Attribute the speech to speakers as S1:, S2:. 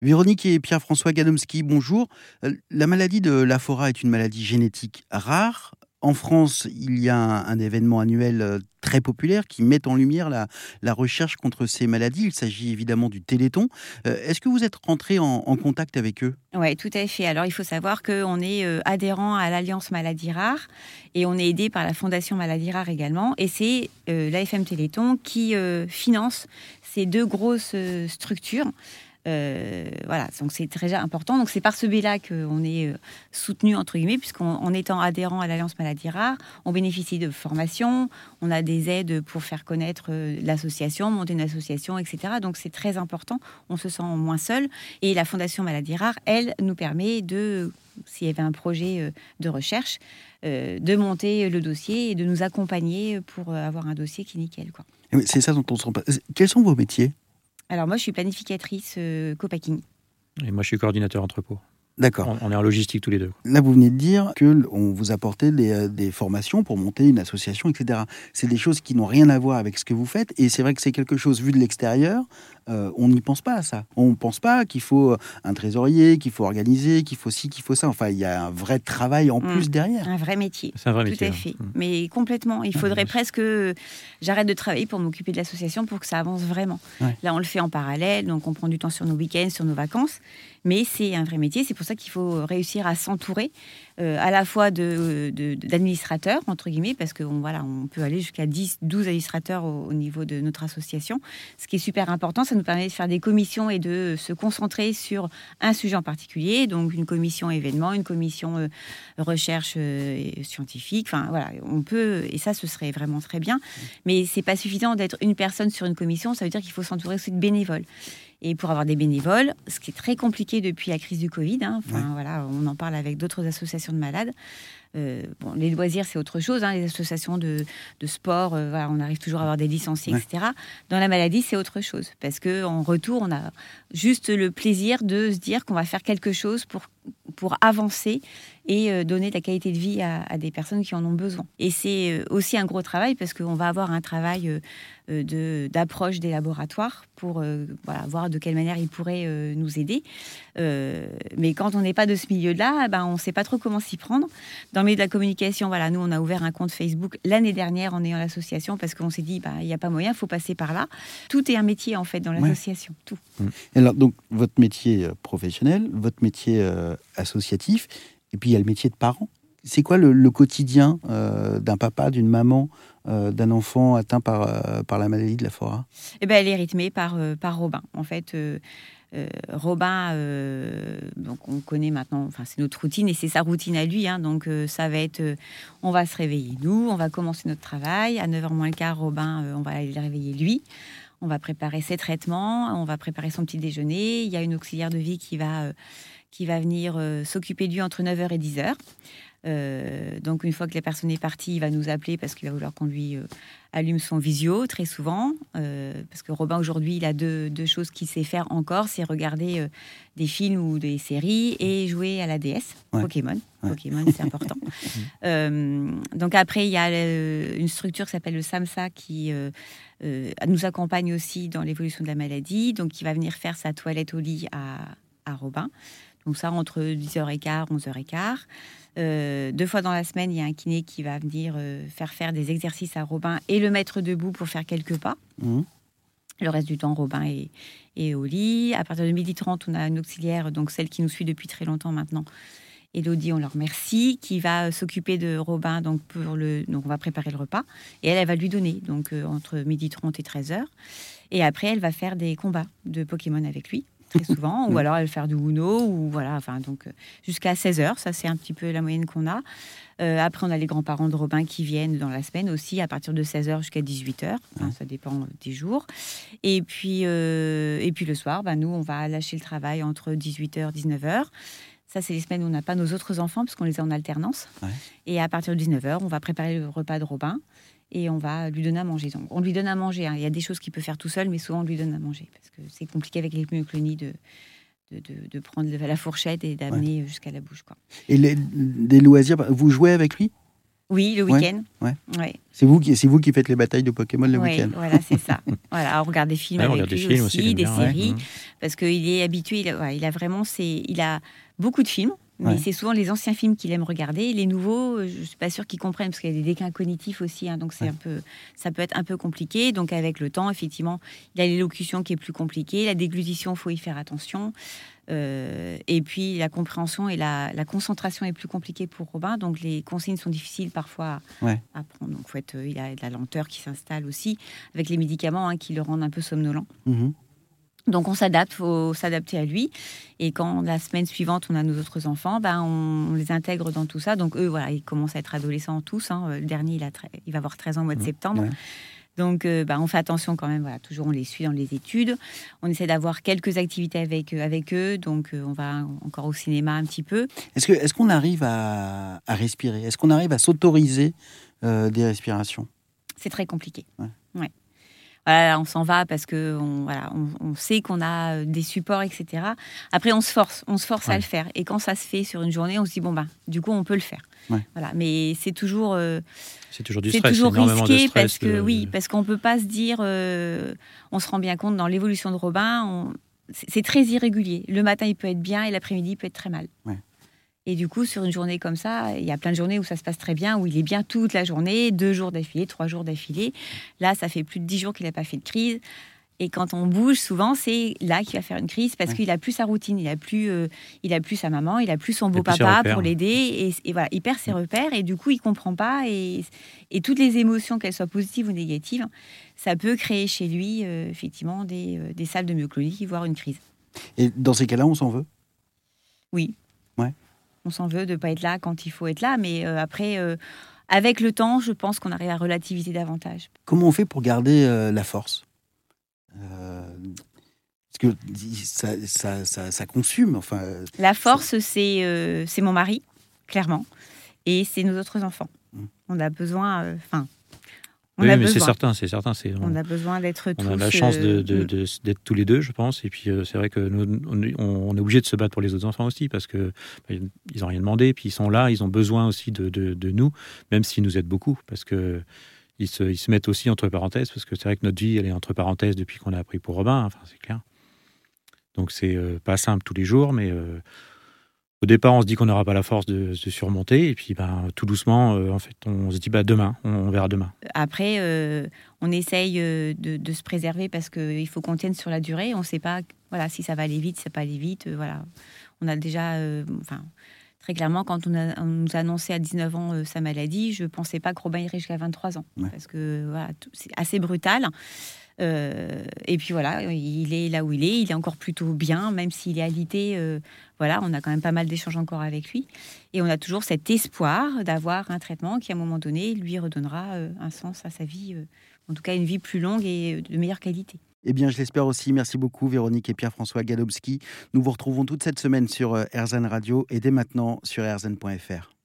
S1: Véronique et Pierre-François Gadomski, bonjour. Euh, la maladie de l'Afora est une maladie génétique rare. En France, il y a un, événement annuel euh, très populaire qui met en lumière la, recherche contre ces maladies. Il s'agit évidemment du Téléthon. Euh, est-ce que vous êtes rentré en, contact avec eux?
S2: Oui, tout à fait. Alors, il faut savoir qu'on est adhérent à l'Alliance Maladies Rares et on est aidé par la Fondation Maladies Rares également. Et c'est l'AFM Téléthon qui finance ces deux grosses structures. Euh, voilà, donc c'est très important. Donc c'est par ce biais-là qu'on est euh, soutenu entre guillemets, puisqu'en étant adhérent à l'Alliance Maladie Rare, on bénéficie de formations, on a des aides pour faire connaître euh, l'association, monter une association, etc. Donc c'est très important. On se sent moins seul. Et la Fondation Maladie Rare, elle, nous permet de, s'il y avait un projet de recherche, de monter le dossier et de nous accompagner pour avoir un dossier qui est nickel.
S1: C'est ça dont on se rend pas. Quels sont vos métiers?
S2: Alors moi, je suis planificatrice euh, co-packing.
S3: Et moi, je suis coordinateur entrepôt.
S1: D'accord.
S3: On, est en logistique tous les deux.
S1: Là, vous venez de dire que on vous apportait des, euh, des, formations pour monter une association, etc. C'est des choses qui n'ont rien à voir avec ce que vous faites, et c'est vrai que c'est quelque chose vu de l'extérieur. Euh, on n'y pense pas à ça. On ne pense pas qu'il faut un trésorier, qu'il faut organiser, qu'il faut ci, qu'il faut ça. Enfin, il y a un vrai travail en mm. plus derrière.
S2: Un vrai métier.
S3: C'est un vrai métier.
S2: Tout à fait. Mm. Mais complètement. Il faudrait presque j'arrête de travailler pour m'occuper de l'association pour que ça avance vraiment. Là, on le fait en parallèle, donc on prend du temps sur nos week-ends, sur nos vacances. Mais c'est un vrai métier. C'est pour ça qu'il faut réussir à s'entourer euh, à la fois d'administrateurs, de, entre guillemets, parce qu'on voilà, on peut aller jusqu'à 10, 12 administrateurs au, niveau de notre association. Ce qui est super important, ça nous permet de faire des commissions et de se concentrer sur un sujet en particulier, donc une commission événement, une commission euh, recherche euh, scientifique. Enfin, voilà, on peut, et ça, ce serait vraiment très bien. Mais c'est pas suffisant d'être une personne sur une commission, ça veut dire qu'il faut s'entourer aussi de bénévoles et pour avoir des bénévoles, ce qui est très compliqué depuis la crise du Covid. Hein. Enfin, voilà, on en parle avec d'autres associations de malades. Euh, bon, les loisirs, c'est autre chose. Hein. les associations de, de sport, euh, voilà, on arrive toujours à avoir des licenciés, etc. Dans la maladie, c'est autre chose. Parce qu'en retour, on a juste le plaisir de se dire qu'on va faire quelque chose pour, pour avancer et euh, donner de la qualité de vie à, des personnes qui en ont besoin. Et c'est aussi un gros travail parce qu'on va avoir un travail d'approche des laboratoires pour voilà, voir de quelle manière ils pourraient nous aider. mais quand on n'est pas de ce milieu-là, ben, on ne sait pas trop comment s'y prendre. Dans le milieu de la communication, voilà, nous, on a ouvert un compte Facebook l'année dernière en ayant l'association parce qu'on s'est dit, bah, il n'y a pas moyen, il faut passer par là. Tout est un métier, en fait, dans l'association. Tout.
S1: Mmh. Alors, donc, votre métier euh, professionnel, votre métier euh, associatif, et puis il y a le métier de parent. C'est quoi le, quotidien euh, d'un papa, d'une maman, d'un enfant atteint par, par la maladie de la Fora
S2: eh ben, Elle est rythmée par, par Robin. En fait, Robin, euh, donc on connaît maintenant, enfin c'est notre routine et c'est sa routine à lui. Hein, donc euh, ça va être, on va se réveiller nous, on va commencer notre travail à 9h moins le quart. Robin, on va aller le réveiller lui. On va préparer ses traitements, on va préparer son petit déjeuner. Il y a une auxiliaire de vie qui va qui va venir s'occuper de lui entre 9h et 10h. Euh, donc une fois que la personne est partie, il va nous appeler parce qu'il va vouloir qu'on lui euh, allume son visio très souvent. Euh, parce que Robin aujourd'hui, il a deux, choses qu'il sait faire encore, c'est regarder des films ou des séries et jouer à la DS, Pokémon. Pokémon, c'est important. donc après, il y a une structure qui s'appelle le SAMSA qui nous accompagne aussi dans l'évolution de la maladie. Donc il va venir faire sa toilette au lit à, à Robin. Donc ça, entre 10h15, 11h15. Euh, deux fois dans la semaine, il y a un kiné qui va venir euh, faire faire des exercices à Robin et le mettre debout pour faire quelques pas. Mmh. Le reste du temps, Robin est, au lit. À partir de 12h30, on a une auxiliaire, donc celle qui nous suit depuis très longtemps maintenant. Elodie, on leur remercie, qui va s'occuper de Robin. Donc, pour le, donc, on va préparer le repas. Et elle, elle va lui donner, donc euh, entre 12h30 et 13h. Et après, elle va faire des combats de Pokémon avec lui très souvent, ou alors elle faire du Uno, ou voilà, enfin, donc euh, jusqu'à 16h, ça c'est un petit peu la moyenne qu'on a. Euh, après, on a les grands-parents de Robin qui viennent dans la semaine aussi, à partir de 16h jusqu'à 18h, ça dépend des jours. Et puis, euh, et puis le soir, ben, nous, on va lâcher le travail entre 18h 19h. Ça, c'est les semaines où on n'a pas nos autres enfants, parce qu'on les a en alternance. Et à partir de 19h, on va préparer le repas de Robin et on va lui donner à manger. Donc, on lui donne à manger. Hein. Il y a des choses qu'il peut faire tout seul, mais souvent on lui donne à manger parce que c'est compliqué avec les myoclonies de, de, de, prendre la fourchette et d'amener jusqu'à la bouche. Quoi.
S1: Et les, des loisirs, vous jouez avec lui?
S2: Oui, le week-end.
S1: Ouais.
S2: Ouais.
S1: C'est vous, qui- c'est vous qui faites les batailles de Pokémon le
S2: Ouais,
S1: week-end.
S2: Voilà, c'est ça. voilà, on regarde des films avec
S3: regarde des
S2: lui
S3: films
S2: aussi,
S3: aussi,
S2: des
S3: bien,
S2: séries,
S3: Mhm.
S2: parce qu'il est habitué. Il a, ouais, il a vraiment, ses- il a beaucoup de films. Mais
S1: Ouais.
S2: c'est souvent les anciens films qu'il aime regarder. Les nouveaux, euh, je suis pas sûre qu'ils comprennent parce qu'il y a des déclins cognitifs aussi, hein, donc c'est
S1: Ouais.
S2: un peu, ça peut être un peu compliqué. Donc avec le temps, effectivement, il a l'élocution qui est plus compliquée, la déglutition, faut y faire attention. Euh, et puis la compréhension et la, la concentration est plus compliquée pour Robin, donc les consignes sont difficiles parfois
S1: Ouais.
S2: à prendre. Donc faut être, euh, il a de la lenteur qui s'installe aussi avec les médicaments hein, qui le rendent un peu somnolent.
S1: Mhm.
S2: Donc on s'adapte, faut s'adapter à lui. Et quand la semaine suivante on a nos autres enfants, ben on, on les intègre dans tout ça. Donc eux, voilà, ils commencent à être adolescents tous. hein. Le dernier, il, a il va avoir 13 ans au mois de
S3: Mmh,
S2: septembre.
S1: ouais.
S2: Donc euh, ben, on fait attention quand même. Voilà, toujours on les suit dans les études. On essaie d'avoir quelques activités avec eux. Avec eux. Donc euh, on va encore au cinéma un petit peu.
S1: Est-ce que est-ce qu'on arrive à, à respirer? Est-ce qu'on arrive à s'autoriser euh, des respirations?
S2: C'est très compliqué.
S1: Ouais.
S2: Ouais. Voilà, on s'en va parce que on, voilà, on, on sait qu'on a euh, des supports, etc. Après, on se force, on se force à le faire. Et quand ça se fait sur une journée, on se dit bon bah, du coup, on peut le faire.
S1: Ouais.
S2: Voilà, mais c'est toujours, euh,
S3: C'est toujours du
S2: c'est
S3: stress.
S2: toujours
S3: de
S2: risqué
S3: stress,
S2: parce que
S3: de-
S2: oui, parce qu'on peut pas se dire, euh, on se rend bien compte dans l'évolution de Robin, on- c'est c'est très irrégulier. Le matin, il peut être bien et l'après-midi, il peut être très mal.
S1: Ouais.
S2: Et du coup, sur une journée comme ça, il y a plein de journées où ça se passe très bien, où il est bien toute la journée, deux jours d'affilée, trois jours d'affilée. Là, ça fait plus de dix jours qu'il n'a pas fait de crise. Et quand on bouge, souvent, c'est là qu'il va faire une crise parce
S1: Ouais.
S2: qu'il a plus sa routine, il a plus, euh, il a plus sa maman, il a plus son
S3: Il a
S2: beau
S3: plus ses
S2: papa
S3: repères.
S2: pour l'aider. Et, et voilà, il perd ses repères et du coup, il comprend pas. Et, et toutes les émotions, qu'elles soient positives ou négatives, ça peut créer chez lui, euh, effectivement, des, euh, des salles de myoclonie, voire une crise.
S1: Et dans ces cas-là, on s'en veut?
S2: Oui. On s'en veut de pas être là quand il faut être là, mais euh, après, euh, avec le temps, je pense qu'on arrive à relativiser davantage.
S1: Comment on fait pour garder euh, la force? Parce que ça, ça, ça, ça consume. Enfin,
S2: La force, c'est euh, mon mari, clairement, et c'est nos autres enfants.
S1: Mm.
S2: On a besoin, euh, enfin, on
S3: Oui,
S2: a
S3: mais c'est certain, c'est certain. C'est
S2: On a besoin d'être tous.
S3: on a la chance de-
S2: euh,
S3: de-
S2: mm.
S3: de- d'être tous les deux, je pense. Et puis, euh, c'est vrai que nous, on, est- on est obligé de se battre pour les autres enfants aussi, parce que bah, ils n'ont rien demandé, puis ils sont là, ils ont besoin aussi de, nous, même s'ils nous aident beaucoup, parce que ils se, ils se mettent aussi entre parenthèses, parce que c'est vrai que notre vie, elle est entre parenthèses depuis qu'on a appris pour Robin, enfin, c'est clair. Donc, c'est euh, pas simple tous les jours, mais euh, au départ, on se dit qu'on n'aura pas la force de, de surmonter, et puis, ben, tout doucement, euh, en fait, on se dit, bah, demain, on, on verra demain.
S2: Après, euh, on essaye euh, de, de se préserver parce qu'il faut qu'on tienne sur la durée. On ne sait pas voilà, si ça va aller vite, si ça va pas aller vite. euh, voilà. On a déjà, euh, enfin, très clairement, quand on, a, on nous a annoncé à 19 ans euh, sa maladie, je ne pensais pas que Robin irait jusqu'à 23 ans.
S1: Ouais.
S2: Parce que voilà, c'est assez brutal. Euh, et puis voilà, il est là où il est, il est encore plutôt bien, même s'il est alité. euh, voilà, on a quand même pas mal d'échanges encore avec lui. Et on a toujours cet espoir d'avoir un traitement qui, à un moment donné, lui redonnera euh, un sens à sa vie, en tout cas une vie plus longue et de meilleure qualité.
S1: Eh bien, je l'espère aussi. Merci beaucoup, Véronique et Pierre-François Gadowski. Nous vous retrouvons toute cette semaine sur RZN Radio et dès maintenant sur rzn.fr.